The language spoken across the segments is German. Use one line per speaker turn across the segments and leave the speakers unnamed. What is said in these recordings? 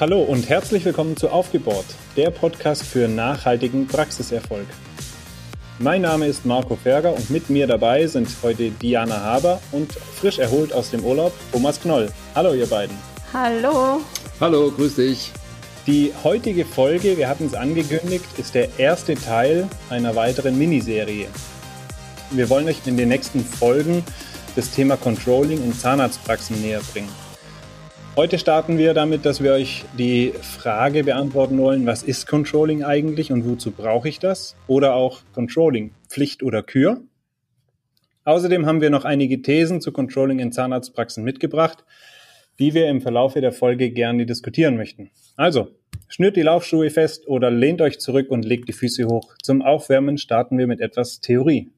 Hallo und herzlich willkommen zu Aufgebohrt, der Podcast für nachhaltigen Praxiserfolg. Mein Name ist Marco Ferger und mit mir dabei sind heute Diana Haber und frisch erholt aus dem Urlaub Thomas Knoll. Hallo ihr beiden.
Hallo.
Hallo, grüß dich.
Die heutige Folge, wir hatten es angekündigt, ist der erste Teil einer weiteren Miniserie. Wir wollen euch in den nächsten Folgen das Thema Controlling in Zahnarztpraxen näher bringen. Heute starten wir damit, dass wir euch die Frage beantworten wollen, was ist Controlling eigentlich und wozu brauche ich das? Oder auch Controlling, Pflicht oder Kür? Außerdem haben wir noch einige Thesen zu Controlling in Zahnarztpraxen mitgebracht, die wir im Verlauf der Folge gerne diskutieren möchten. Also, schnürt die Laufschuhe fest oder lehnt euch zurück und legt die Füße hoch. Zum Aufwärmen starten wir mit etwas Theorie.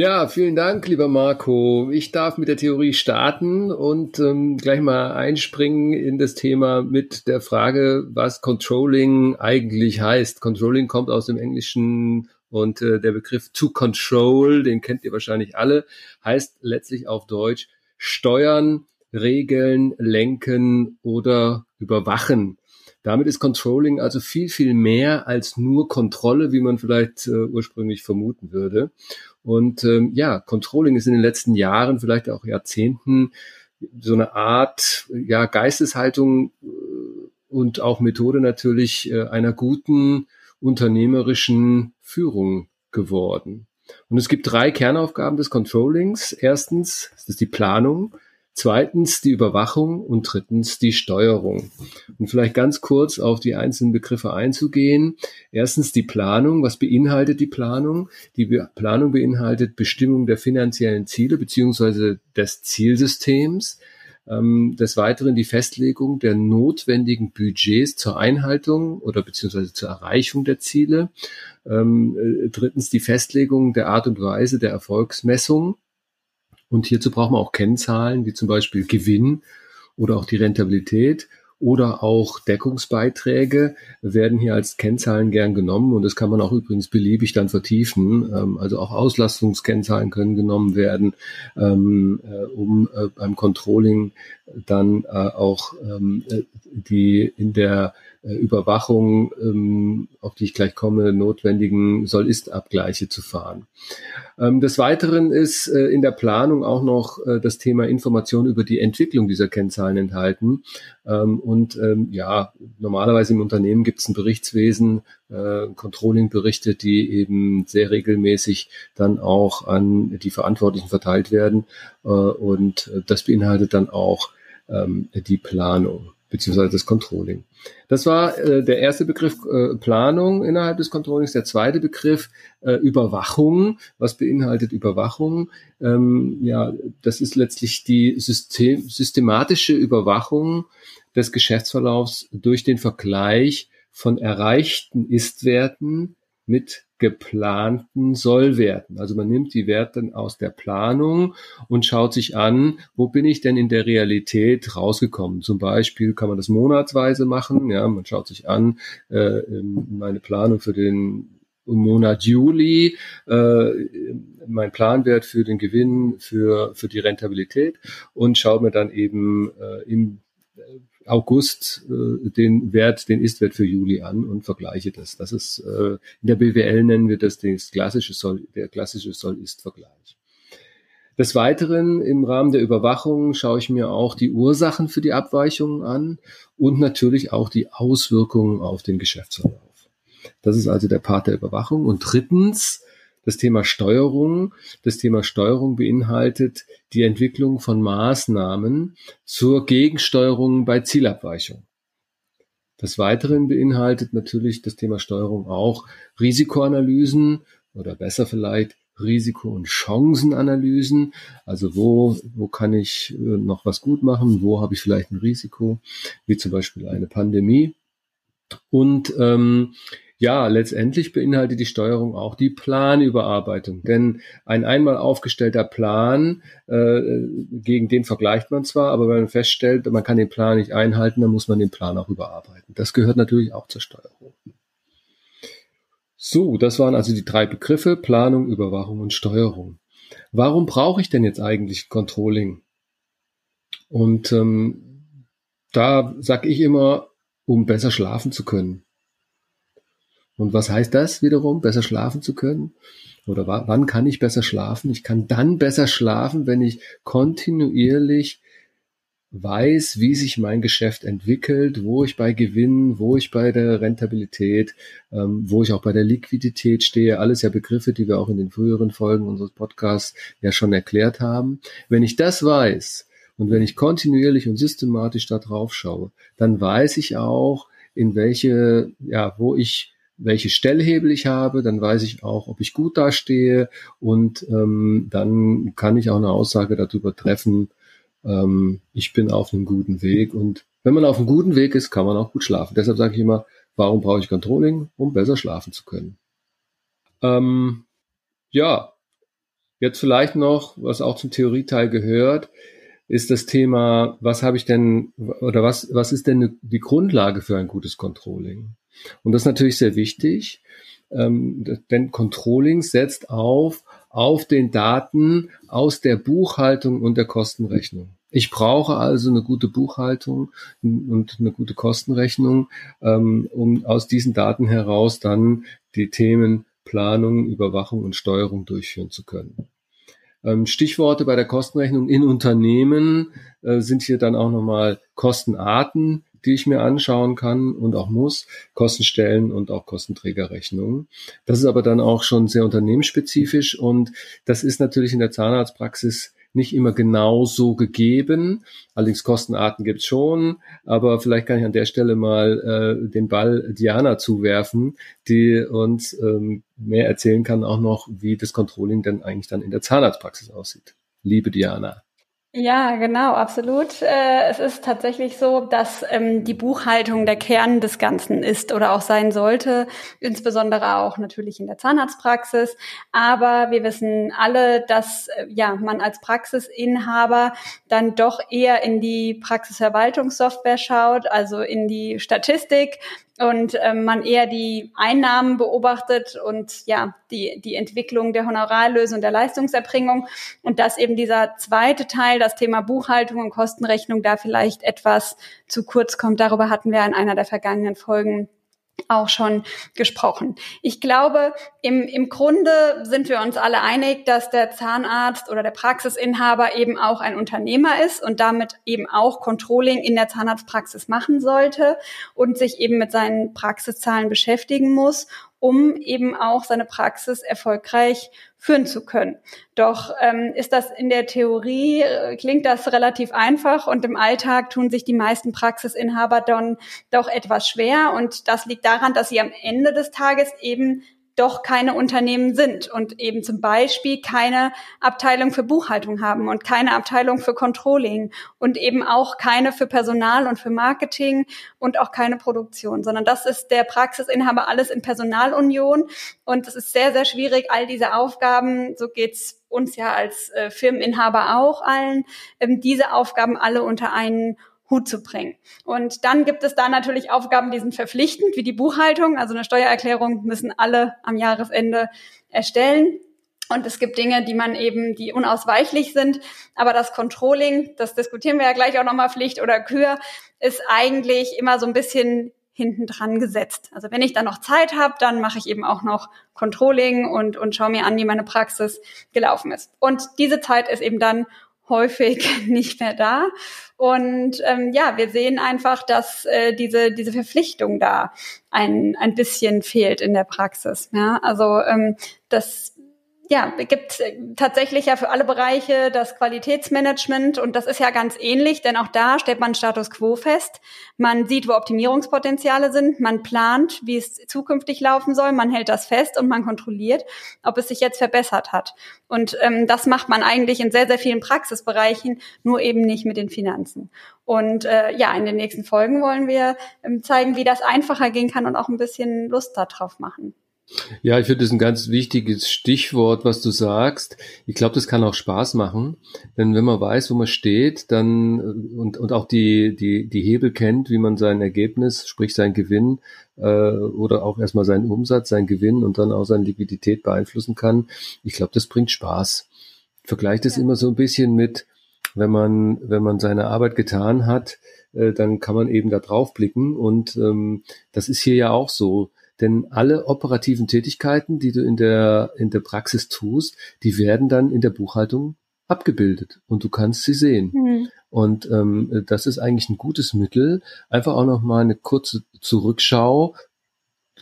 Ja, vielen Dank, lieber Marco. Ich darf mit der Theorie starten und ähm, gleich mal einspringen in das Thema mit der Frage, was Controlling eigentlich heißt. Controlling kommt aus dem Englischen und äh, der Begriff to control, den kennt ihr wahrscheinlich alle, heißt letztlich auf Deutsch steuern, regeln, lenken oder überwachen. Damit ist Controlling also viel, viel mehr als nur Kontrolle, wie man vielleicht äh, ursprünglich vermuten würde. Und ähm, ja, Controlling ist in den letzten Jahren, vielleicht auch Jahrzehnten, so eine Art ja, Geisteshaltung äh, und auch Methode natürlich äh, einer guten unternehmerischen Führung geworden. Und es gibt drei Kernaufgaben des Controllings. Erstens, ist die Planung zweitens die Überwachung und drittens die Steuerung. Und vielleicht ganz kurz auf die einzelnen Begriffe einzugehen. Erstens die Planung. Was beinhaltet die Planung? Die Planung beinhaltet Bestimmung der finanziellen Ziele beziehungsweise des Zielsystems. Ähm, des Weiteren die Festlegung der notwendigen Budgets zur Einhaltung oder beziehungsweise zur Erreichung der Ziele. Ähm, äh, drittens die Festlegung der Art und Weise der Erfolgsmessung und hierzu braucht man auch Kennzahlen, wie zum Beispiel Gewinn oder auch die Rentabilität oder auch Deckungsbeiträge werden hier als Kennzahlen gern genommen und das kann man auch übrigens beliebig dann vertiefen. Ähm, also auch Auslastungskennzahlen können genommen werden, ähm, äh, um äh, beim Controlling dann äh, auch ähm, die in der Überwachung, auf die ich gleich komme, notwendigen Soll-Ist-Abgleiche zu fahren. Des Weiteren ist in der Planung auch noch das Thema Information über die Entwicklung dieser Kennzahlen enthalten. Und ja, normalerweise im Unternehmen gibt es ein Berichtswesen, Controlling-Berichte, die eben sehr regelmäßig dann auch an die Verantwortlichen verteilt werden. Und das beinhaltet dann auch die Planung beziehungsweise das Controlling. Das war äh, der erste Begriff äh, Planung innerhalb des Controllings. Der zweite Begriff äh, Überwachung. Was beinhaltet Überwachung? Ähm, ja, das ist letztlich die System, systematische Überwachung des Geschäftsverlaufs durch den Vergleich von erreichten Istwerten mit geplanten Sollwerten. Also man nimmt die Werte aus der Planung und schaut sich an, wo bin ich denn in der Realität rausgekommen. Zum Beispiel kann man das monatsweise machen. Ja, man schaut sich an, äh, meine Planung für den Monat Juli, äh, mein Planwert für den Gewinn, für, für die Rentabilität und schaut mir dann eben äh, im August äh, den Wert, den Ist-Wert für Juli an und vergleiche das. Das ist äh, in der BWL nennen wir das das klassische Soll, der klassische Soll-Ist-Vergleich. Des Weiteren im Rahmen der Überwachung schaue ich mir auch die Ursachen für die Abweichungen an und natürlich auch die Auswirkungen auf den Geschäftsverlauf. Das ist also der Part der Überwachung. Und drittens das Thema Steuerung. Das Thema Steuerung beinhaltet die Entwicklung von Maßnahmen zur Gegensteuerung bei Zielabweichung. Des Weiteren beinhaltet natürlich das Thema Steuerung auch Risikoanalysen oder besser vielleicht Risiko- und Chancenanalysen. Also wo, wo kann ich äh, noch was gut machen? Wo habe ich vielleicht ein Risiko, wie zum Beispiel eine Pandemie? Und ähm, ja, letztendlich beinhaltet die Steuerung auch die Planüberarbeitung. Denn ein einmal aufgestellter Plan, äh, gegen den vergleicht man zwar, aber wenn man feststellt, man kann den Plan nicht einhalten, dann muss man den Plan auch überarbeiten. Das gehört natürlich auch zur Steuerung. So, das waren also die drei Begriffe Planung, Überwachung und Steuerung. Warum brauche ich denn jetzt eigentlich Controlling? Und ähm, Da sag ich immer, um besser schlafen zu können. Und was heißt das wiederum, besser schlafen zu können? Oder wann kann ich besser schlafen? Ich kann dann besser schlafen, wenn ich kontinuierlich weiß, wie sich mein Geschäft entwickelt, wo ich bei Gewinnen, wo ich bei der Rentabilität, ähm, wo ich auch bei der Liquidität stehe. Alles ja Begriffe, die wir auch in den früheren Folgen unseres Podcasts ja schon erklärt haben. Wenn ich das weiß und wenn ich kontinuierlich und systematisch da drauf schaue, dann weiß ich auch, in welche, ja, wo ich welche Stellhebel ich habe, dann weiß ich auch, ob ich gut dastehe und ähm, dann kann ich auch eine Aussage darüber treffen, ähm, ich bin auf einem guten Weg und wenn man auf einem guten Weg ist, kann man auch gut schlafen. Deshalb sage ich immer, warum brauche ich Controlling? Um besser schlafen zu können. Ähm, ja, jetzt vielleicht noch, was auch zum Theorieteil gehört, ist das Thema, was habe ich denn oder was, was ist denn die Grundlage für ein gutes Controlling? Und das ist natürlich sehr wichtig, ähm, denn Controlling setzt auf auf den Daten aus der Buchhaltung und der Kostenrechnung. Ich brauche also eine gute Buchhaltung und eine gute Kostenrechnung, ähm, um aus diesen Daten heraus dann die Themen Planung, Überwachung und Steuerung durchführen zu können. Ähm, Stichworte bei der Kostenrechnung in Unternehmen äh, sind hier dann auch nochmal Kostenarten, die ich mir anschauen kann und auch muss, Kostenstellen und auch Kostenträgerrechnungen. Das ist aber dann auch schon sehr unternehmensspezifisch und das ist natürlich in der Zahnarztpraxis nicht immer genau so gegeben. Allerdings Kostenarten gibt's schon, aber vielleicht kann ich an der Stelle mal äh, den Ball Diana zuwerfen, die uns ähm, mehr erzählen kann auch noch, wie das Controlling denn eigentlich dann in der Zahnarztpraxis aussieht. Liebe Diana.
Ja, genau, absolut. Äh, es ist tatsächlich so, dass ähm, die Buchhaltung der Kern des Ganzen ist oder auch sein sollte, insbesondere auch natürlich in der Zahnarztpraxis. Aber wir wissen alle, dass äh, ja man als Praxisinhaber dann doch eher in die Praxisverwaltungssoftware schaut, also in die Statistik und ähm, man eher die Einnahmen beobachtet und ja die die Entwicklung der Honorarlöse und der Leistungserbringung und dass eben dieser zweite Teil, das Thema Buchhaltung und Kostenrechnung, da vielleicht etwas zu kurz kommt. Darüber hatten wir in einer der vergangenen Folgen auch schon gesprochen. Ich glaube, im, im Grunde sind wir uns alle einig, dass der Zahnarzt oder der Praxisinhaber eben auch ein Unternehmer ist und damit eben auch Controlling in der Zahnarztpraxis machen sollte und sich eben mit seinen Praxiszahlen beschäftigen muss um eben auch seine Praxis erfolgreich führen zu können. Doch ähm, ist das in der Theorie, äh, klingt das relativ einfach und im Alltag tun sich die meisten Praxisinhaber dann doch etwas schwer. Und das liegt daran, dass sie am Ende des Tages eben doch keine Unternehmen sind und eben zum Beispiel keine Abteilung für Buchhaltung haben und keine Abteilung für Controlling und eben auch keine für Personal und für Marketing und auch keine Produktion, sondern das ist der Praxisinhaber alles in Personalunion. Und es ist sehr, sehr schwierig, all diese Aufgaben, so geht's uns ja als äh, Firmeninhaber auch allen, ähm, diese Aufgaben alle unter einen Hut zu bringen. Und dann gibt es da natürlich Aufgaben, die sind verpflichtend, wie die Buchhaltung. Also eine Steuererklärung müssen alle am Jahresende erstellen. Und es gibt Dinge, die man eben, die unausweichlich sind. Aber das Controlling, das diskutieren wir ja gleich auch nochmal, Pflicht oder Kür, ist eigentlich immer so ein bisschen hinten dran gesetzt. Also wenn ich dann noch Zeit habe, dann mache ich eben auch noch Controlling und, und schaue mir an, wie meine Praxis gelaufen ist. Und diese Zeit ist eben dann häufig nicht mehr da. Und ähm, ja, wir sehen einfach, dass äh, diese, diese Verpflichtung da ein, ein bisschen fehlt in der Praxis. Ja? Also ähm, das ja, gibt äh, tatsächlich ja für alle Bereiche das Qualitätsmanagement und das ist ja ganz ähnlich, denn auch da stellt man Status quo fest. Man sieht, wo Optimierungspotenziale sind, man plant, wie es zukünftig laufen soll, man hält das fest und man kontrolliert, ob es sich jetzt verbessert hat. Und ähm, das macht man eigentlich in sehr, sehr vielen Praxisbereichen, nur eben nicht mit den Finanzen. Und äh, ja, in den nächsten Folgen wollen wir ähm, zeigen, wie das einfacher gehen kann und auch ein bisschen Lust darauf machen.
Ja, ich finde das ein ganz wichtiges Stichwort, was du sagst. Ich glaube, das kann auch Spaß machen, denn wenn man weiß, wo man steht, dann und, und auch die, die, die Hebel kennt, wie man sein Ergebnis, sprich sein Gewinn äh, oder auch erstmal seinen Umsatz, sein Gewinn und dann auch seine Liquidität beeinflussen kann. Ich glaube, das bringt Spaß. Ich vergleiche das ja. immer so ein bisschen mit, wenn man, wenn man seine Arbeit getan hat, äh, dann kann man eben da drauf blicken. Und ähm, das ist hier ja auch so. Denn alle operativen Tätigkeiten, die du in der, in der Praxis tust, die werden dann in der Buchhaltung abgebildet und du kannst sie sehen. Mhm. Und ähm, das ist eigentlich ein gutes Mittel. Einfach auch noch mal eine kurze Zurückschau.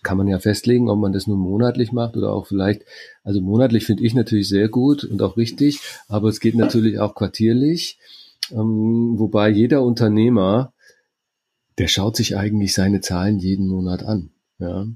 Kann man ja festlegen, ob man das nur monatlich macht oder auch vielleicht, also monatlich finde ich natürlich sehr gut und auch richtig, aber es geht natürlich auch quartierlich. Ähm, wobei jeder Unternehmer, der schaut sich eigentlich seine Zahlen jeden Monat an. Ja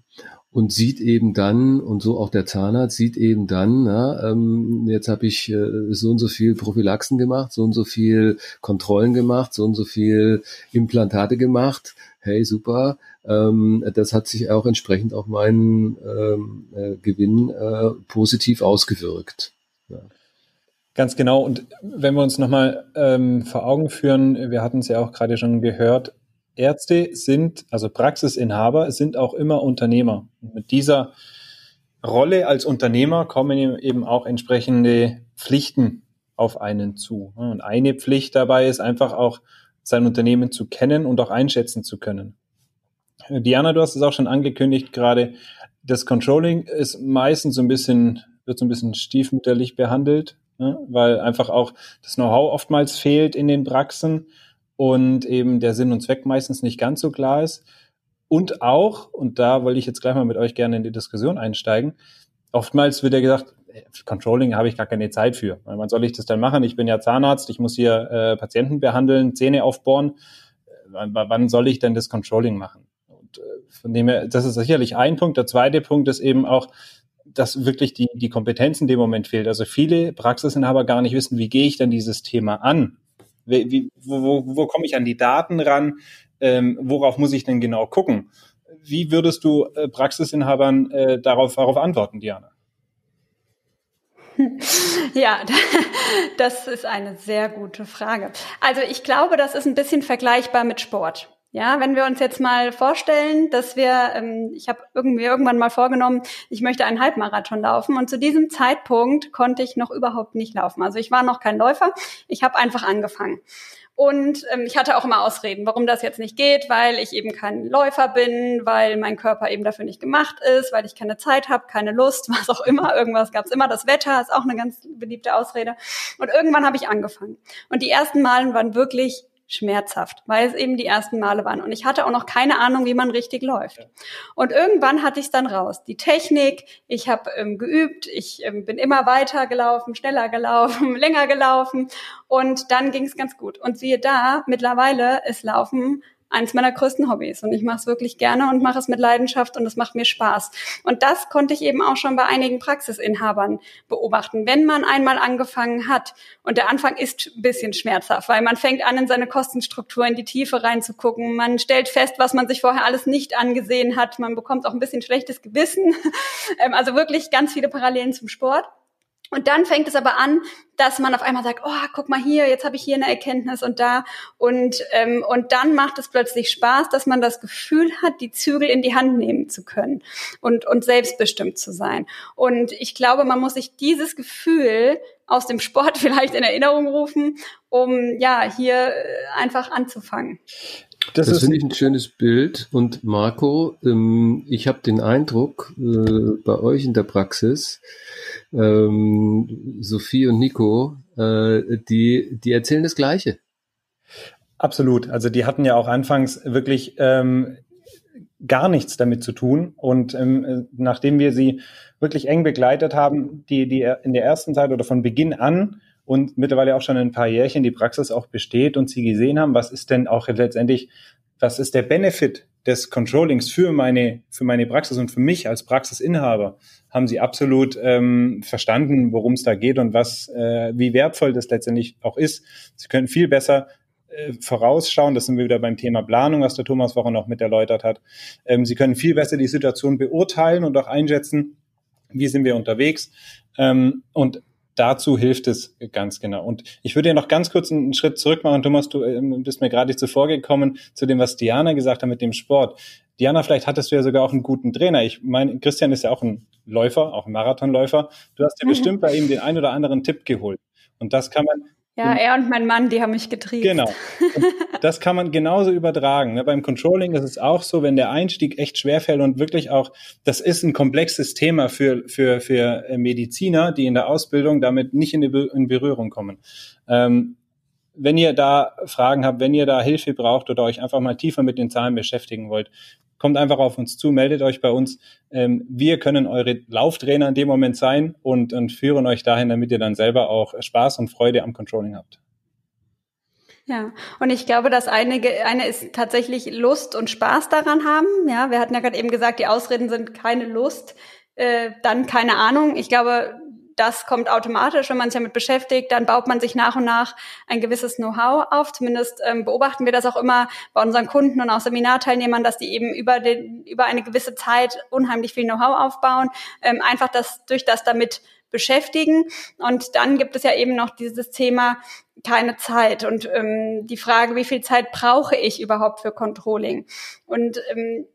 und sieht eben dann, und so auch der Zahnarzt sieht eben dann, na, ähm, jetzt habe ich äh, so und so viel Prophylaxen gemacht, so und so viel Kontrollen gemacht, so und so viel Implantate gemacht. Hey, super. Ähm, das hat sich auch entsprechend auf meinen ähm, äh, Gewinn äh, positiv ausgewirkt. Ja.
Ganz genau. Und wenn wir uns nochmal ähm, vor Augen führen, wir hatten es ja auch gerade schon gehört, Ärzte sind, also Praxisinhaber, sind auch immer Unternehmer. Und mit dieser Rolle als Unternehmer kommen eben auch entsprechende Pflichten auf einen zu. Und eine Pflicht dabei ist einfach auch, sein Unternehmen zu kennen und auch einschätzen zu können. Diana, du hast es auch schon angekündigt gerade. Das Controlling ist meistens so ein bisschen, wird so ein bisschen stiefmütterlich behandelt, ne? weil einfach auch das Know-how oftmals fehlt in den Praxen und eben der Sinn und Zweck meistens nicht ganz so klar ist. Und auch, und da wollte ich jetzt gleich mal mit euch gerne in die Diskussion einsteigen, oftmals wird ja gesagt, Controlling habe ich gar keine Zeit für. Wann soll ich das dann machen? Ich bin ja Zahnarzt, ich muss hier äh, Patienten behandeln, Zähne aufbohren. Wann, wann soll ich denn das Controlling machen? Und äh, von dem her, das ist sicherlich ein Punkt. Der zweite Punkt ist eben auch, dass wirklich die, die Kompetenz in dem Moment fehlt. Also viele Praxisinhaber gar nicht wissen, wie gehe ich denn dieses Thema an? Wie, wo, wo, wo komme ich an die Daten ran? Ähm, worauf muss ich denn genau gucken? Wie würdest du äh, Praxisinhabern äh, darauf, darauf antworten, Diana?
Ja, das ist eine sehr gute Frage. Also ich glaube, das ist ein bisschen vergleichbar mit Sport. Ja, wenn wir uns jetzt mal vorstellen, dass wir, ähm, ich habe irgendwie irgendwann mal vorgenommen, ich möchte einen Halbmarathon laufen und zu diesem Zeitpunkt konnte ich noch überhaupt nicht laufen. Also ich war noch kein Läufer, ich habe einfach angefangen. Und ähm, ich hatte auch immer Ausreden, warum das jetzt nicht geht, weil ich eben kein Läufer bin, weil mein Körper eben dafür nicht gemacht ist, weil ich keine Zeit habe, keine Lust, was auch immer. Irgendwas gab es immer. Das Wetter ist auch eine ganz beliebte Ausrede. Und irgendwann habe ich angefangen. Und die ersten Malen waren wirklich schmerzhaft, weil es eben die ersten Male waren. Und ich hatte auch noch keine Ahnung, wie man richtig läuft. Und irgendwann hatte ich es dann raus. Die Technik, ich habe ähm, geübt, ich ähm, bin immer weiter gelaufen, schneller gelaufen, länger gelaufen. Und dann ging es ganz gut. Und siehe da, mittlerweile ist Laufen eins meiner größten Hobbys und ich mache es wirklich gerne und mache es mit Leidenschaft und es macht mir Spaß. Und das konnte ich eben auch schon bei einigen Praxisinhabern beobachten. Wenn man einmal angefangen hat und der Anfang ist ein bisschen schmerzhaft, weil man fängt an, in seine Kostenstruktur in die Tiefe reinzugucken. Man stellt fest, was man sich vorher alles nicht angesehen hat. Man bekommt auch ein bisschen schlechtes Gewissen. Ähm, also wirklich ganz viele Parallelen zum Sport. Und dann fängt es aber an, dass man auf einmal sagt, oh, guck mal hier, jetzt habe ich hier eine Erkenntnis und da. Und, ähm, und dann macht es plötzlich Spaß, dass man das Gefühl hat, die Zügel in die Hand nehmen zu können und, und selbstbestimmt zu sein. Und ich glaube, man muss sich dieses Gefühl aus dem Sport vielleicht in Erinnerung rufen, um ja hier äh, einfach anzufangen.
Das, das finde ich ein schönes Bild. Und Marco, ähm, ich habe den Eindruck, äh, bei euch in der Praxis, ähm, Sophie und Nico, äh, die, die erzählen das Gleiche.
Absolut. Also die hatten ja auch anfangs wirklich ähm, gar nichts damit zu tun. Und ähm, nachdem wir sie wirklich eng begleitet haben, die, die in der ersten Zeit oder von Beginn an und mittlerweile auch schon ein paar Jährchen die Praxis auch besteht und sie gesehen haben, was ist denn auch letztendlich, was ist der Benefit des Controllings für meine, für meine Praxis und für mich als Praxisinhaber, haben sie absolut ähm, verstanden, worum es da geht und was, äh, wie wertvoll das letztendlich auch ist. Sie können viel besser äh, vorausschauen, das sind wir wieder beim Thema Planung, was der Thomas vorhin auch mit erläutert hat. Ähm, sie können viel besser die Situation beurteilen und auch einschätzen, wie sind wir unterwegs. Ähm, und dazu hilft es ganz genau. Und ich würde ja noch ganz kurz einen Schritt zurück machen. Thomas, du ähm, bist mir gerade nicht zuvor gekommen zu dem, was Diana gesagt hat mit dem Sport. Diana, vielleicht hattest du ja sogar auch einen guten Trainer. Ich meine, Christian ist ja auch ein Läufer, auch ein Marathonläufer. Du hast ja mhm. bestimmt bei ihm den ein oder anderen Tipp geholt. Und das kann man
Ja, er und mein Mann, die haben mich getrieben.
Genau. Und das kann man genauso übertragen. Ne? Beim Controlling ist es auch so, wenn der Einstieg echt schwerfällt und wirklich auch, das ist ein komplexes Thema für, für, für Mediziner, die in der Ausbildung damit nicht in, in Berührung kommen. Ähm, wenn ihr da Fragen habt, wenn ihr da Hilfe braucht oder euch einfach mal tiefer mit den Zahlen beschäftigen wollt, kommt einfach auf uns zu, meldet euch bei uns. Ähm, wir können eure Lauftrainer in dem Moment sein und, und führen euch dahin, damit ihr dann selber auch Spaß und Freude am Controlling habt.
Ja, und ich glaube, dass einige, eine ist tatsächlich Lust und Spaß daran haben. Ja, wir hatten ja gerade eben gesagt, die Ausreden sind keine Lust, äh, dann keine Ahnung. Ich glaube, das kommt automatisch, wenn man sich damit beschäftigt, dann baut man sich nach und nach ein gewisses Know-how auf. Zumindest ähm, beobachten wir das auch immer bei unseren Kunden und auch Seminarteilnehmern, dass die eben über, den, über eine gewisse Zeit unheimlich viel Know-how aufbauen, ähm, einfach das durch das damit beschäftigen. Und dann gibt es ja eben noch dieses Thema keine Zeit und ähm, die Frage, wie viel Zeit brauche ich überhaupt für Controlling? Und ähm,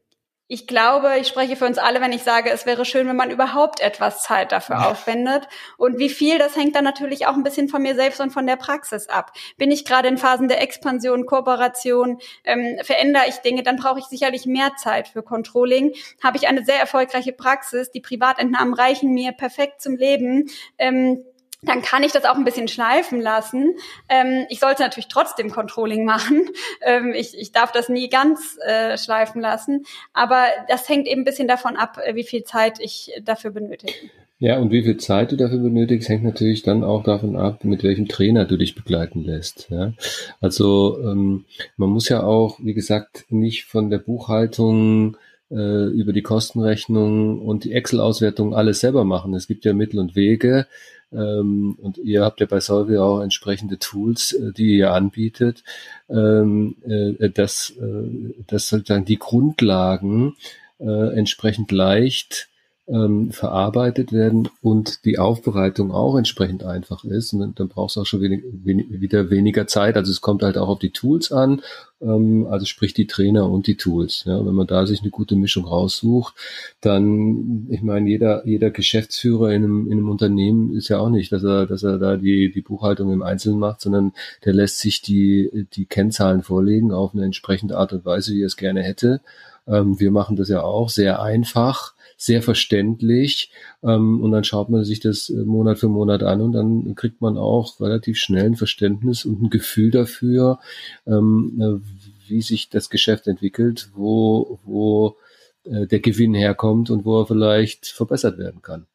ich glaube, ich spreche für uns alle, wenn ich sage, es wäre schön, wenn man überhaupt etwas Zeit dafür aufwendet. Und wie viel, das hängt dann natürlich auch ein bisschen von mir selbst und von der Praxis ab. Bin ich gerade in Phasen der Expansion, Kooperation, ähm, verändere ich Dinge, dann brauche ich sicherlich mehr Zeit für Controlling. Habe ich eine sehr erfolgreiche Praxis, die Privatentnahmen reichen mir perfekt zum Leben. Ähm, dann kann ich das auch ein bisschen schleifen lassen. Ähm, ich sollte natürlich trotzdem Controlling machen. Ähm, ich, ich darf das nie ganz äh, schleifen lassen. Aber das hängt eben ein bisschen davon ab, äh, wie viel Zeit ich dafür benötige.
Ja, und wie viel Zeit du dafür benötigst, hängt natürlich dann auch davon ab, mit welchem Trainer du dich begleiten lässt. Ja? Also ähm, man muss ja auch, wie gesagt, nicht von der Buchhaltung äh, über die Kostenrechnung und die Excel-Auswertung alles selber machen. Es gibt ja Mittel und Wege, ähm, und ihr habt ja bei Solvay auch entsprechende Tools, äh, die ihr anbietet, ähm, äh, dass, äh, dass sozusagen die Grundlagen äh, entsprechend leicht ähm, verarbeitet werden und die Aufbereitung auch entsprechend einfach ist. Und dann brauchst du auch schon wenig, wenig, wieder weniger Zeit. Also es kommt halt auch auf die Tools an, ähm, also sprich die Trainer und die Tools. Ja, wenn man da sich eine gute Mischung raussucht, dann, ich meine, jeder, jeder Geschäftsführer in einem, in einem Unternehmen ist ja auch nicht, dass er, dass er da die, die Buchhaltung im Einzelnen macht, sondern der lässt sich die, die Kennzahlen vorlegen auf eine entsprechende Art und Weise, wie er es gerne hätte. Ähm, wir machen das ja auch sehr einfach sehr verständlich. Ähm, und dann schaut man sich das äh, Monat für Monat an und dann kriegt man auch relativ schnell ein Verständnis und ein Gefühl dafür, ähm, äh, wie sich das Geschäft entwickelt, wo, wo äh, der Gewinn herkommt und wo er vielleicht verbessert werden kann.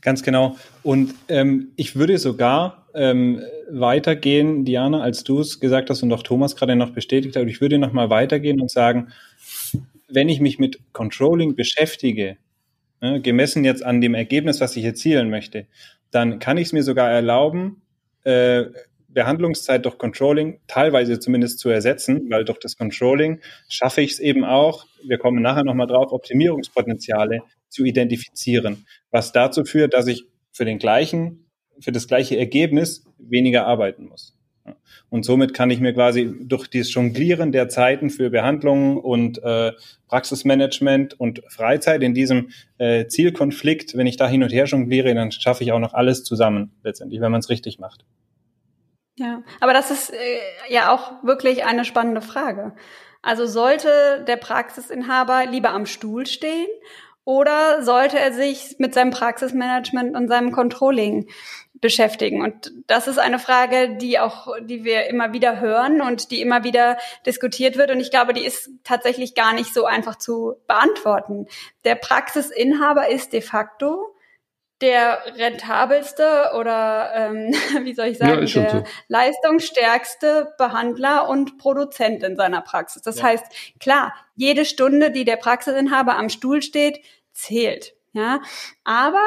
Ganz genau. Und ähm, ich würde sogar ähm, weitergehen, Diana, als du es gesagt hast und auch Thomas gerade noch bestätigt hat. Ich würde noch mal weitergehen und sagen, wenn ich mich mit Controlling beschäftige, ne, gemessen jetzt an dem Ergebnis, was ich erzielen möchte, dann kann ich es mir sogar erlauben, äh, Behandlungszeit durch Controlling teilweise zumindest zu ersetzen, weil durch das Controlling schaffe ich es eben auch, wir kommen nachher nochmal drauf, Optimierungspotenziale zu identifizieren, was dazu führt, dass ich für den gleichen, für das gleiche Ergebnis weniger arbeiten muss. Und somit kann ich mir quasi durch dieses Jonglieren der Zeiten für Behandlungen und äh, Praxismanagement und Freizeit in diesem äh, Zielkonflikt, wenn ich da hin und her jongliere, dann schaffe ich auch noch alles zusammen letztendlich, wenn man es richtig macht.
Ja, aber das ist äh, ja auch wirklich eine spannende Frage. Also sollte der Praxisinhaber lieber am Stuhl stehen oder sollte er sich mit seinem Praxismanagement und seinem Controlling beschäftigen? Und das ist eine Frage, die auch, die wir immer wieder hören und die immer wieder diskutiert wird. Und ich glaube, die ist tatsächlich gar nicht so einfach zu beantworten. Der Praxisinhaber ist de facto der rentabelste oder ähm, wie soll ich sagen, ja, der so. leistungsstärkste Behandler und Produzent in seiner Praxis. Das ja. heißt, klar, jede Stunde, die der Praxisinhaber am Stuhl steht, zählt. Ja, aber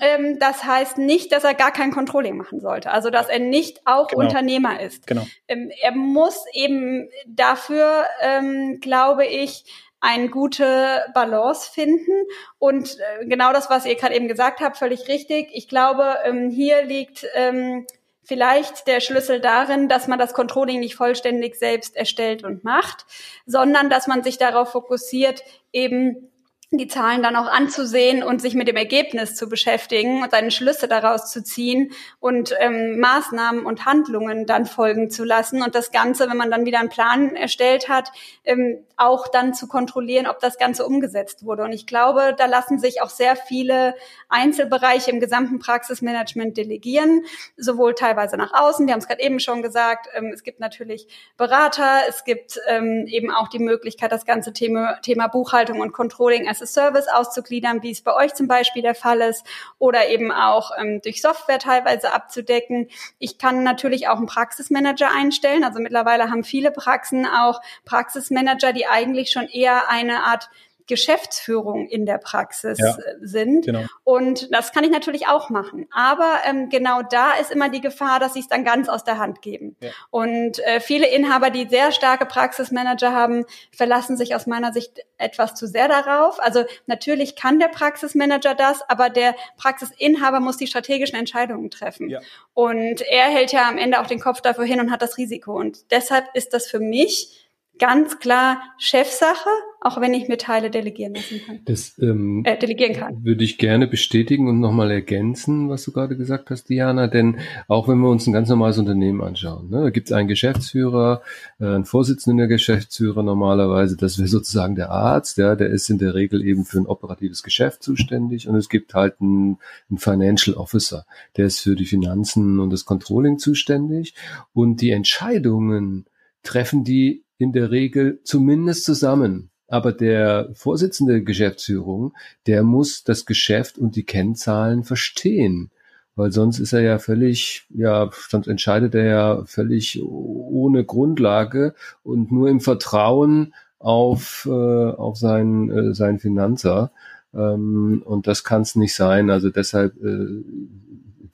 ähm, das heißt nicht, dass er gar kein Controlling machen sollte. Also dass er nicht auch genau. Unternehmer ist. Genau. Ähm, er muss eben dafür, ähm, glaube ich, eine gute Balance finden. Und äh, genau das, was ihr gerade eben gesagt habt, völlig richtig. Ich glaube, ähm, hier liegt ähm, vielleicht der Schlüssel darin, dass man das Controlling nicht vollständig selbst erstellt und macht, sondern dass man sich darauf fokussiert, eben die Zahlen dann auch anzusehen und sich mit dem Ergebnis zu beschäftigen und seine Schlüsse daraus zu ziehen und ähm, Maßnahmen und Handlungen dann folgen zu lassen und das Ganze, wenn man dann wieder einen Plan erstellt hat, ähm, auch dann zu kontrollieren, ob das Ganze umgesetzt wurde. Und ich glaube, da lassen sich auch sehr viele Einzelbereiche im gesamten Praxismanagement delegieren, sowohl teilweise nach außen, wir haben es gerade eben schon gesagt, ähm, es gibt natürlich Berater, es gibt ähm, eben auch die Möglichkeit, das ganze Thema, Thema Buchhaltung und Controlling Service auszugliedern, wie es bei euch zum Beispiel der Fall ist, oder eben auch ähm, durch Software teilweise abzudecken. Ich kann natürlich auch einen Praxismanager einstellen. Also mittlerweile haben viele Praxen auch Praxismanager, die eigentlich schon eher eine Art Geschäftsführung in der Praxis ja, äh, sind. Genau. Und das kann ich natürlich auch machen. Aber ähm, genau da ist immer die Gefahr, dass sie es dann ganz aus der Hand geben. Ja. Und äh, viele Inhaber, die sehr starke Praxismanager haben, verlassen sich aus meiner Sicht etwas zu sehr darauf. Also natürlich kann der Praxismanager das, aber der Praxisinhaber muss die strategischen Entscheidungen treffen. Ja. Und er hält ja am Ende auch den Kopf dafür hin und hat das Risiko. Und deshalb ist das für mich ganz klar Chefsache, auch wenn ich mir Teile delegieren lassen kann.
Das ähm, äh, delegieren kann. Würde ich gerne bestätigen und nochmal ergänzen, was du gerade gesagt hast, Diana. Denn auch wenn wir uns ein ganz normales Unternehmen anschauen, ne, da gibt es einen Geschäftsführer, äh, einen Vorsitzenden Geschäftsführer normalerweise, das wäre sozusagen der Arzt, ja, der ist in der Regel eben für ein operatives Geschäft zuständig und es gibt halt einen, einen Financial Officer, der ist für die Finanzen und das Controlling zuständig und die Entscheidungen treffen die in der Regel zumindest zusammen. Aber der Vorsitzende Geschäftsführung, der muss das Geschäft und die Kennzahlen verstehen. Weil sonst ist er ja völlig, ja, sonst entscheidet er ja völlig ohne Grundlage und nur im Vertrauen auf, äh, auf seinen, äh, seinen Finanzer. Ähm, und das kann es nicht sein. Also deshalb äh,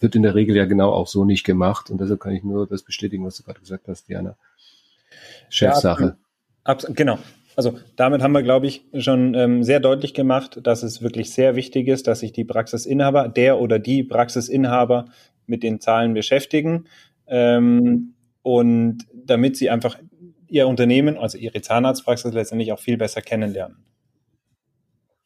wird in der Regel ja genau auch so nicht gemacht. Und deshalb kann ich nur das bestätigen, was du gerade gesagt hast, Diana. Chefsache.
Ja, genau. Also damit haben wir, glaube ich, schon ähm, sehr deutlich gemacht, dass es wirklich sehr wichtig ist, dass sich die Praxisinhaber, der oder die Praxisinhaber mit den Zahlen beschäftigen ähm, und damit sie einfach ihr Unternehmen, also ihre Zahnarztpraxis letztendlich auch viel besser kennenlernen.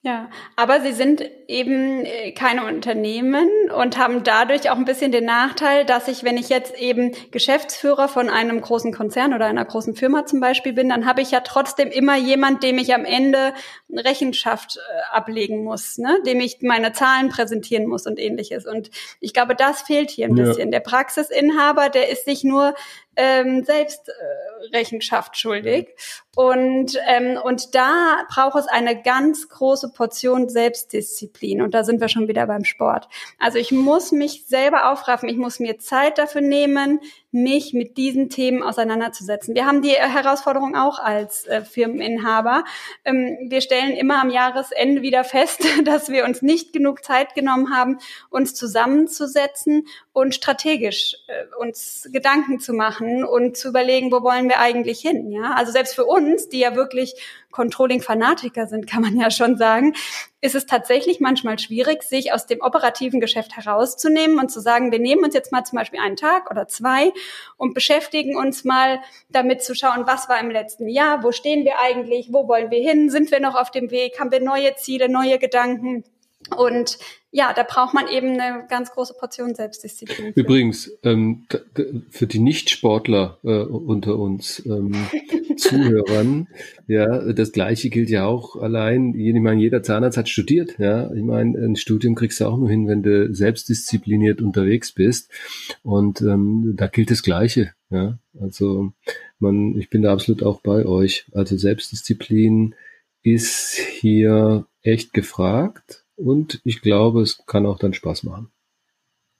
Ja, aber sie sind eben äh, keine Unternehmen und haben dadurch auch ein bisschen den Nachteil, dass ich, wenn ich jetzt eben Geschäftsführer von einem großen Konzern oder einer großen Firma zum Beispiel bin, dann habe ich ja trotzdem immer jemand, dem ich am Ende Rechenschaft äh, ablegen muss, ne? dem ich meine Zahlen präsentieren muss und ähnliches. Und ich glaube, das fehlt hier ein ja. bisschen. Der Praxisinhaber, der ist sich nur ähm, selbst äh, Rechenschaft schuldig. Und, ähm, und da braucht es eine ganz große Portion Selbstdisziplin. Und da sind wir schon wieder beim Sport. Also ich muss mich selber aufraffen, ich muss mir Zeit dafür nehmen, mich mit diesen Themen auseinanderzusetzen. Wir haben die Herausforderung auch als äh, Firmeninhaber. Ähm, wir stellen immer am Jahresende wieder fest, dass wir uns nicht genug Zeit genommen haben, uns zusammenzusetzen und strategisch äh, uns Gedanken zu machen und zu überlegen, wo wollen wir eigentlich hin. Ja, also selbst für uns, die ja wirklich Controlling-Fanatiker sind, kann man ja schon sagen, ist es tatsächlich manchmal schwierig, sich aus dem operativen Geschäft herauszunehmen und zu sagen, wir nehmen uns jetzt mal zum Beispiel einen Tag oder zwei und beschäftigen uns mal damit zu schauen, was war im letzten Jahr, wo stehen wir eigentlich, wo wollen wir hin, sind wir noch auf dem Weg, haben wir neue Ziele, neue Gedanken. Und ja, da braucht man eben eine ganz große Portion Selbstdisziplin.
Für. Übrigens, ähm, für die Nichtsportler äh, unter uns ähm, Zuhörern, ja, das Gleiche gilt ja auch allein, ich meine, jeder Zahnarzt hat studiert, ja. Ich meine, ein Studium kriegst du auch nur hin, wenn du selbstdiszipliniert unterwegs bist. Und ähm, da gilt das Gleiche, ja. Also man, ich bin da absolut auch bei euch. Also Selbstdisziplin ist hier echt gefragt und ich glaube, es kann auch dann Spaß machen.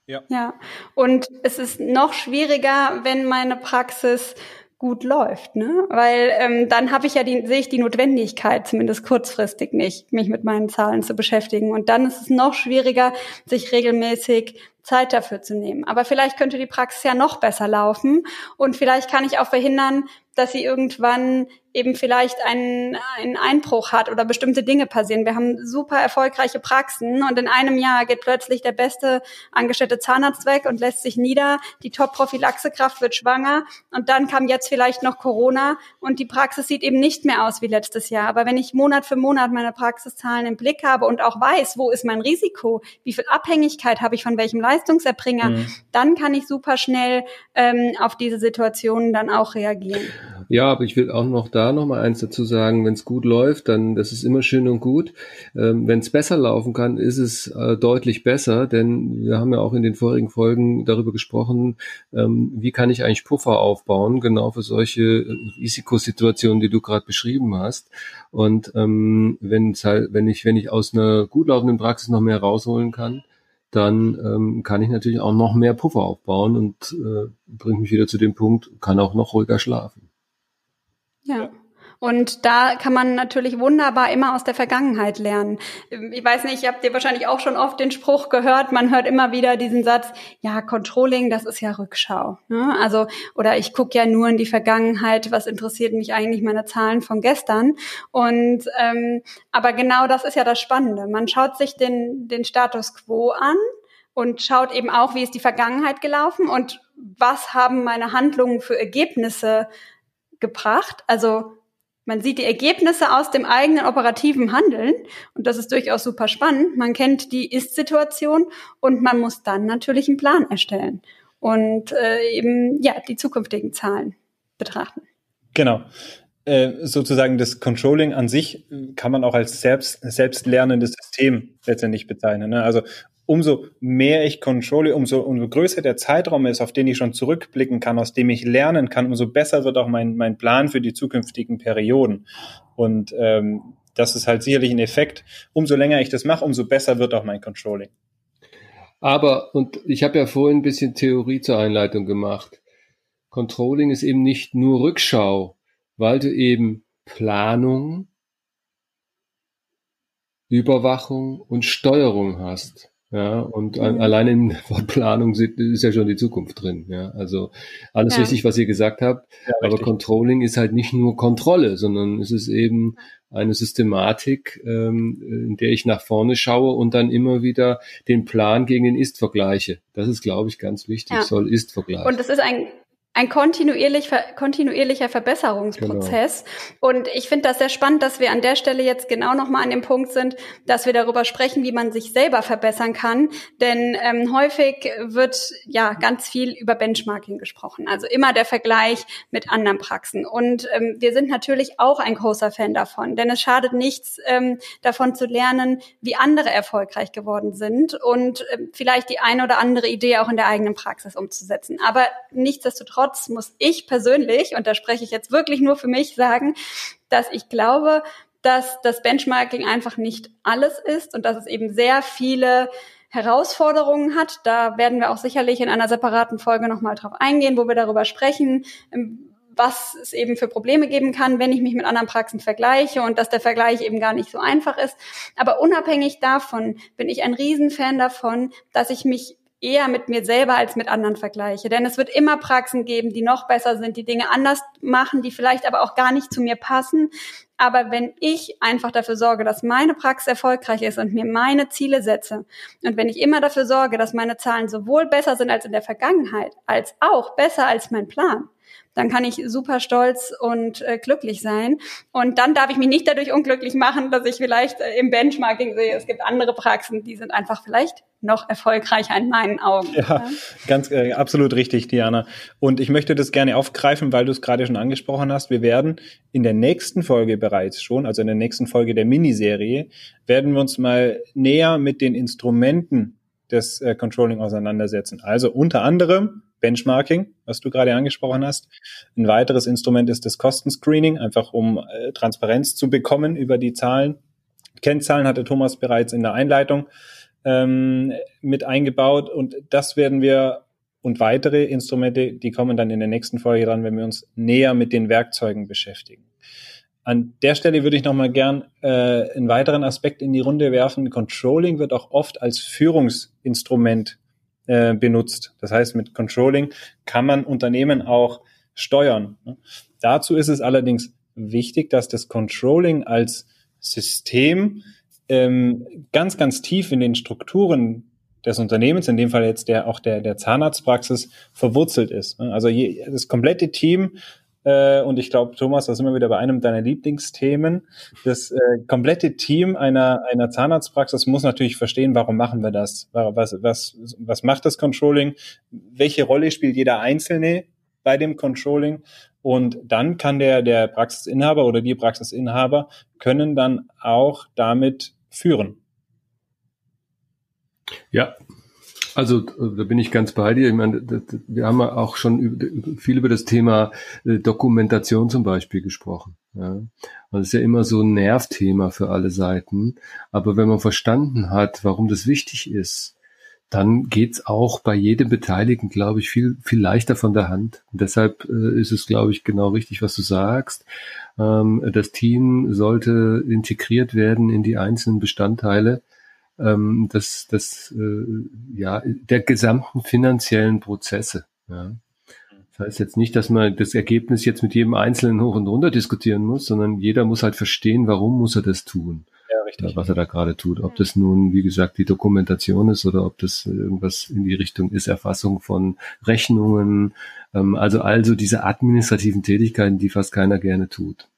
Ja. ja, und es ist noch schwieriger, wenn meine Praxis gut läuft, ne? Weil ähm, dann habe ich ja die, sehe ich die Notwendigkeit, zumindest kurzfristig nicht, mich mit meinen Zahlen zu beschäftigen. Und dann ist es noch schwieriger, sich regelmäßig Zeit dafür zu nehmen. Aber vielleicht könnte die Praxis ja noch besser laufen und vielleicht kann ich auch verhindern, dass sie irgendwann eben vielleicht einen, einen Einbruch hat oder bestimmte Dinge passieren. Wir haben super erfolgreiche Praxen und in einem Jahr geht plötzlich der beste angestellte Zahnarzt weg und lässt sich nieder. Die Top-Prophylaxekraft wird schwanger und dann kam jetzt vielleicht noch Corona und die Praxis sieht eben nicht mehr aus wie letztes Jahr. Aber wenn ich Monat für Monat meine Praxiszahlen im Blick habe und auch weiß, wo ist mein Risiko, wie viel Abhängigkeit habe ich von welchem Leistungserbringer, mhm. dann kann ich super schnell ähm, auf diese Situationen dann auch reagieren.
Ja, aber ich will auch noch da noch mal eins dazu sagen. Wenn es gut läuft, dann das ist immer schön und gut. Ähm, Wenn es besser laufen kann, ist es äh, deutlich besser, denn wir haben ja auch in den vorigen Folgen darüber gesprochen, ähm, wie kann ich eigentlich Puffer aufbauen, genau für solche äh, Risikosituationen, die du gerade beschrieben hast. Und ähm, wenn halt, wenn ich wenn ich aus einer gut laufenden Praxis noch mehr rausholen kann, dann ähm, kann ich natürlich auch noch mehr Puffer aufbauen und äh, bringt mich wieder zu dem Punkt, kann auch noch ruhiger schlafen.
Ja. Und da kann man natürlich wunderbar immer aus der Vergangenheit lernen. Ich weiß nicht, ihr habt dir wahrscheinlich auch schon oft den Spruch gehört, man hört immer wieder diesen Satz, ja, Controlling, das ist ja Rückschau. Ne? Also, oder ich gucke ja nur in die Vergangenheit, was interessiert mich eigentlich meine Zahlen von gestern? Und ähm, aber genau das ist ja das Spannende. Man schaut sich den, den Status quo an und schaut eben auch, wie ist die Vergangenheit gelaufen und was haben meine Handlungen für Ergebnisse gebracht. Also man sieht die Ergebnisse aus dem eigenen operativen Handeln und das ist durchaus super spannend. Man kennt die Ist-Situation und man muss dann natürlich einen Plan erstellen und äh, eben ja die zukünftigen Zahlen betrachten.
Genau. Äh, sozusagen das Controlling an sich kann man auch als selbst, selbstlernendes System letztendlich bezeichnen. Ne? Also umso mehr ich controle, umso, umso größer der Zeitraum ist, auf den ich schon zurückblicken kann, aus dem ich lernen kann, umso besser wird auch mein, mein Plan für die zukünftigen Perioden. Und ähm, das ist halt sicherlich ein Effekt. Umso länger ich das mache, umso besser wird auch mein Controlling.
Aber, und ich habe ja vorhin ein bisschen Theorie zur Einleitung gemacht. Controlling ist eben nicht nur Rückschau, weil du eben Planung, Überwachung und Steuerung hast. Ja, und mhm. allein in Planung ist ja schon die Zukunft drin. Ja, also alles ja. richtig, was ihr gesagt habt. Ja, aber Controlling ist halt nicht nur Kontrolle, sondern es ist eben eine Systematik, ähm, in der ich nach vorne schaue und dann immer wieder den Plan gegen den Ist vergleiche. Das ist, glaube ich, ganz wichtig. Ja. Soll Ist vergleichen.
Und es ist ein ein kontinuierlich, kontinuierlicher Verbesserungsprozess. Genau. Und ich finde das sehr spannend, dass wir an der Stelle jetzt genau nochmal an dem Punkt sind, dass wir darüber sprechen, wie man sich selber verbessern kann. Denn ähm, häufig wird ja ganz viel über Benchmarking gesprochen. Also immer der Vergleich mit anderen Praxen. Und ähm, wir sind natürlich auch ein großer Fan davon. Denn es schadet nichts, ähm, davon zu lernen, wie andere erfolgreich geworden sind und ähm, vielleicht die eine oder andere Idee auch in der eigenen Praxis umzusetzen. Aber nichtsdestotrotz Nichtsdestotrotz muss ich persönlich, und da spreche ich jetzt wirklich nur für mich, sagen, dass ich glaube, dass das Benchmarking einfach nicht alles ist und dass es eben sehr viele Herausforderungen hat. Da werden wir auch sicherlich in einer separaten Folge nochmal drauf eingehen, wo wir darüber sprechen, ähm, was es eben für Probleme geben kann, wenn ich mich mit anderen Praxen vergleiche und dass der Vergleich eben gar nicht so einfach ist. Aber unabhängig davon bin ich ein Riesenfan davon, dass ich mich eher mit mir selber als mit anderen vergleiche. Denn es wird immer Praxen geben, die noch besser sind, die Dinge anders machen, die vielleicht aber auch gar nicht zu mir passen. Aber wenn ich einfach dafür sorge, dass meine Praxis erfolgreich ist und mir meine Ziele setze und wenn ich immer dafür sorge, dass meine Zahlen sowohl besser sind als in der Vergangenheit, als auch besser als mein Plan, dann kann ich super stolz und äh, glücklich sein. Und dann darf ich mich nicht dadurch unglücklich machen, dass ich vielleicht äh, im Benchmarking sehe, es gibt andere Praxen, die sind einfach vielleicht noch erfolgreicher in meinen Augen.
Ja, ja. ganz äh, absolut richtig, Diana. Und ich möchte das gerne aufgreifen, weil du es gerade schon angesprochen hast. Wir werden in der nächsten Folge bereits schon, also in der nächsten Folge der Miniserie, werden wir uns mal näher mit den Instrumenten des äh, Controlling auseinandersetzen. Also unter anderem Benchmarking, was du gerade angesprochen hast. Ein weiteres Instrument ist das Kostenscreening, einfach um äh, Transparenz zu bekommen über die Zahlen. Kennzahlen hatte Thomas bereits in der Einleitung ähm, mit eingebaut und das werden wir und weitere Instrumente, die kommen dann in der nächsten Folge dran, wenn wir uns näher mit den Werkzeugen beschäftigen. An der Stelle würde ich nochmal gern äh, einen weiteren Aspekt in die Runde werfen. Controlling wird auch oft als Führungsinstrument äh, benutzt. Das heißt, mit Controlling kann man Unternehmen auch steuern. Dazu ist es allerdings wichtig, dass das Controlling als System ähm, ganz, ganz tief in den Strukturen des Unternehmens, in dem Fall jetzt der auch der, der Zahnarztpraxis, verwurzelt ist. Also je, das komplette Team äh, und ich glaube, Thomas, da sind wir wieder bei einem deiner Lieblingsthemen. Das äh, komplette Team einer, einer Zahnarztpraxis muss natürlich verstehen, warum machen wir das? Was, was, was macht das Controlling? Welche Rolle spielt jeder Einzelne bei dem Controlling? Und dann kann der, der Praxisinhaber oder die Praxisinhaber können dann auch damit führen.
Ja, also da bin ich ganz bei dir. Ich meine, wir haben ja auch schon viel über das Thema äh, Dokumentation zum Beispiel gesprochen. Ja. Und das ist ja immer so ein Nervthema für alle Seiten. Aber wenn man verstanden hat, warum das wichtig ist, dann geht's auch bei jedem Beteiligten, glaube ich, viel, viel leichter von der Hand. Und deshalb äh, ist es, glaube ich, genau richtig, was du sagst. Ähm, das Team sollte integriert werden in die einzelnen Bestandteile ähm, des, des, äh, ja, der gesamten finanziellen Prozesse. Ja. Das heißt jetzt nicht, dass man das Ergebnis jetzt mit jedem Einzelnen hoch und runter diskutieren muss, sondern jeder muss halt verstehen, warum muss er das tun. Ja, richtig. Was er da gerade tut. Ob das nun, wie gesagt, die Dokumentation ist oder ob das irgendwas in die Richtung ist, Erfassung von Rechnungen, ähm, also also diese administrativen Tätigkeiten, die fast keiner gerne tut.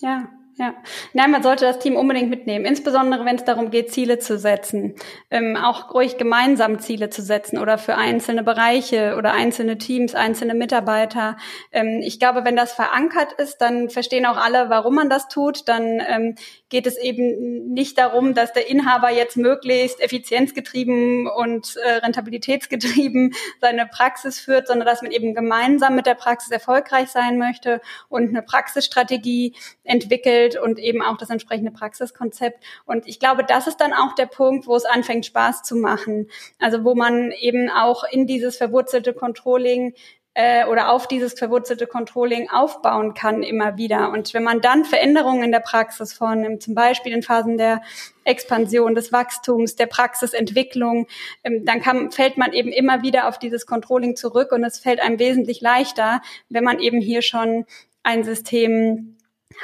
Ja, ja. Nein, man sollte das Team unbedingt mitnehmen, insbesondere wenn es darum geht, Ziele zu setzen. Ähm, auch ruhig gemeinsam Ziele zu setzen oder für einzelne Bereiche oder einzelne Teams, einzelne Mitarbeiter. Ähm, ich glaube, wenn das verankert ist, dann verstehen auch alle, warum man das tut. Dann ähm, geht es eben nicht darum, dass der Inhaber jetzt möglichst effizienzgetrieben und äh, rentabilitätsgetrieben seine Praxis führt, sondern dass man eben gemeinsam mit der Praxis erfolgreich sein möchte und eine Praxisstrategie entwickelt und eben auch das entsprechende Praxiskonzept. Und ich glaube, das ist dann auch der Punkt, wo es anfängt, Spaß zu machen. Also wo man eben auch in dieses verwurzelte Controlling äh, oder auf dieses verwurzelte Controlling aufbauen kann immer wieder. Und wenn man dann Veränderungen in der Praxis vornimmt, zum Beispiel in Phasen der Expansion, des Wachstums, der Praxisentwicklung, ähm, dann kann, fällt man eben immer wieder auf dieses Controlling zurück und es fällt einem wesentlich leichter, wenn man eben hier schon ein System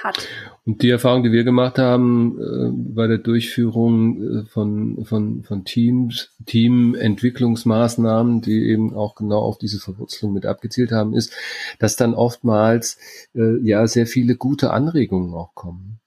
hat.
Und die Erfahrung, die wir gemacht haben äh, bei der Durchführung äh, von, von, von Teams, Teamentwicklungsmaßnahmen, die eben auch genau auf diese Verwurzelung mit abgezielt haben, ist, dass dann oftmals äh, ja sehr viele gute Anregungen auch kommen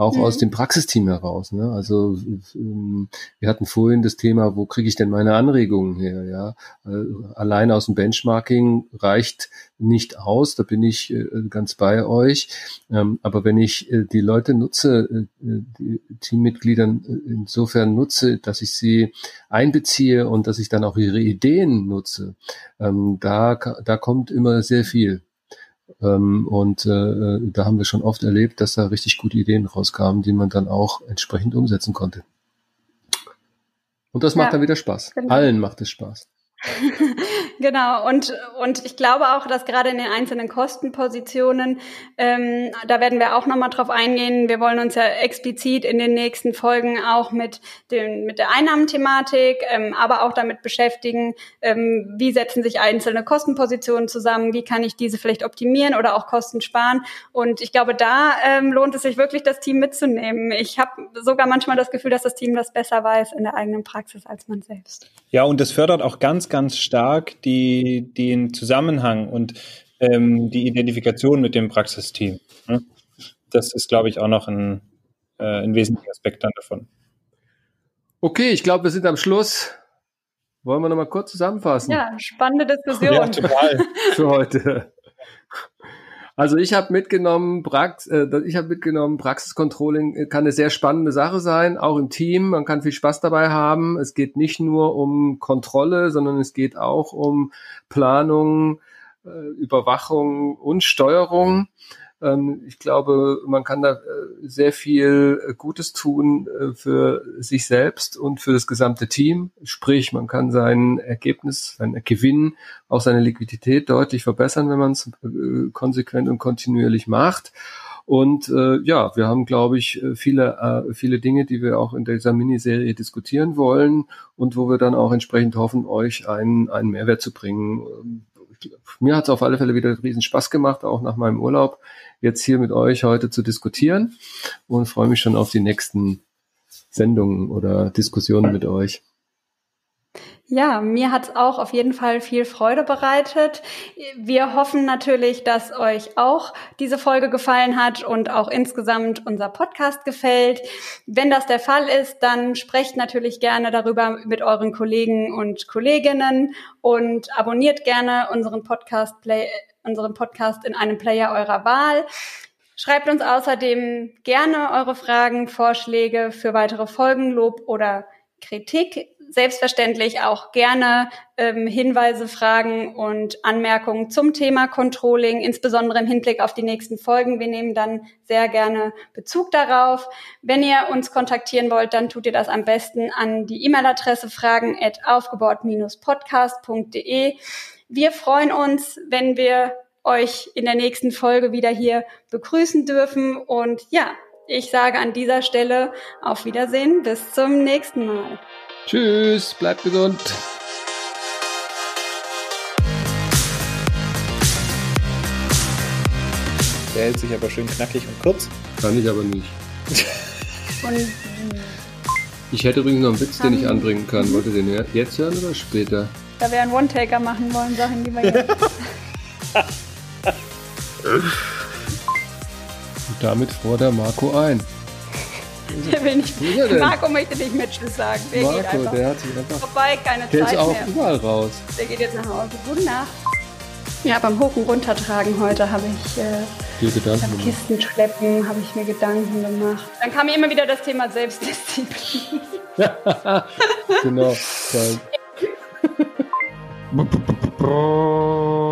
auch mhm. aus dem Praxisteam heraus. Ne? Also ähm, wir hatten vorhin das Thema, wo kriege ich denn meine Anregungen her? Ja, äh, allein aus dem Benchmarking reicht nicht aus. Da bin ich äh, ganz bei euch. Ähm, aber wenn ich äh, die Leute nutze, die Teammitgliedern insofern nutze, dass ich sie einbeziehe und dass ich dann auch ihre Ideen nutze, ähm, da da kommt immer sehr viel. Ähm, und äh, da haben wir schon oft erlebt, dass da richtig gute Ideen rauskamen, die man dann auch entsprechend umsetzen konnte. Und das macht ja, dann wieder Spaß. Allen macht es Spaß.
genau, und, und ich glaube auch, dass gerade in den einzelnen Kostenpositionen, ähm, da werden wir auch nochmal drauf eingehen. Wir wollen uns ja explizit in den nächsten Folgen auch mit, dem, mit der Einnahmenthematik, ähm, aber auch damit beschäftigen, ähm, wie setzen sich einzelne Kostenpositionen zusammen, wie kann ich diese vielleicht optimieren oder auch Kosten sparen. Und ich glaube, da ähm, lohnt es sich wirklich, das Team mitzunehmen. Ich habe sogar manchmal das Gefühl, dass das Team das besser weiß in der eigenen Praxis als man selbst.
Ja, und das fördert auch ganz ganz stark die, den Zusammenhang und ähm, die Identifikation mit dem Praxisteam. Ne? Das ist, glaube ich, auch noch ein, äh, ein wesentlicher Aspekt dann davon.
Okay, ich glaube, wir sind am Schluss. Wollen wir noch mal kurz zusammenfassen?
Ja, spannende Diskussion. Ja,
total. Für heute. Also ich habe mitgenommen, Prax äh, ich habe mitgenommen, Praxiscontrolling kann eine sehr spannende Sache sein, auch im Team. Man kann viel Spaß dabei haben. Es geht nicht nur um Kontrolle, sondern es geht auch um Planung, äh, Überwachung und Steuerung. Ähm, ich glaube, man kann da äh, sehr viel äh, Gutes tun äh, für sich selbst und für das gesamte Team. Sprich, man kann sein Ergebnis, sein Gewinn, auch seine Liquidität deutlich verbessern, wenn man es konsequent und kontinuierlich macht. Und äh, ja, wir haben, glaube ich, viele, äh, viele Dinge, die wir auch in dieser Miniserie diskutieren wollen und wo wir dann auch entsprechend hoffen, euch einen, einen Mehrwert zu bringen mir hat es auf alle Fälle wieder riesen Spaß gemacht, auch nach meinem Urlaub, jetzt hier mit euch heute zu diskutieren und freue mich schon auf die nächsten Sendungen oder Diskussionen mit euch.
Ja, mir hat's auch auf jeden Fall viel Freude bereitet. Wir hoffen natürlich, dass euch auch diese Folge gefallen hat und auch insgesamt unser Podcast gefällt. Wenn das der Fall ist, dann sprecht natürlich gerne darüber mit euren Kollegen und Kolleginnen und abonniert gerne unseren Podcast, Play, unseren Podcast in einem Player eurer Wahl. Schreibt uns außerdem gerne eure Fragen, Vorschläge für weitere Folgen, Lob oder Kritik selbstverständlich auch gerne ähm, Hinweise, Fragen und Anmerkungen zum Thema Controlling, insbesondere im Hinblick auf die nächsten Folgen. Wir nehmen dann sehr gerne Bezug darauf. Wenn ihr uns kontaktieren wollt, dann tut ihr das am besten an die E-Mail-Adresse fragen at aufgebaut-podcast.de. Wir freuen uns, wenn wir euch in der nächsten Folge wieder hier begrüßen dürfen. Und ja, ich sage an dieser Stelle auf Wiedersehen. Bis zum nächsten Mal.
Tschüss, bleibt gesund.
Der hält sich aber schön knackig und kurz.
Kann ich aber nicht. ich hätte übrigens noch einen Witz, den ich anbringen kann. Mhm. Wollt ihr den jetzt hören oder später?
Da wir einen One-Taker machen wollen, Sachen, die wir jetzt.
Und damit fordert der Marco ein.
Der will nicht. Marco möchte nicht mit Tschüss sagen. Der
Marco, geht einfach der hat sich einfach.
Vorbei, keine
der
Zeit
ist auch mehr. überall raus.
Der geht jetzt nach Hause. Gute Nacht. Ja, beim Hoch- und Runtertragen heute habe ich äh,
Gedanken
beim Kisten schleppen, habe ich mir Gedanken gemacht. Dann kam mir immer wieder das Thema Selbstdisziplin.
genau.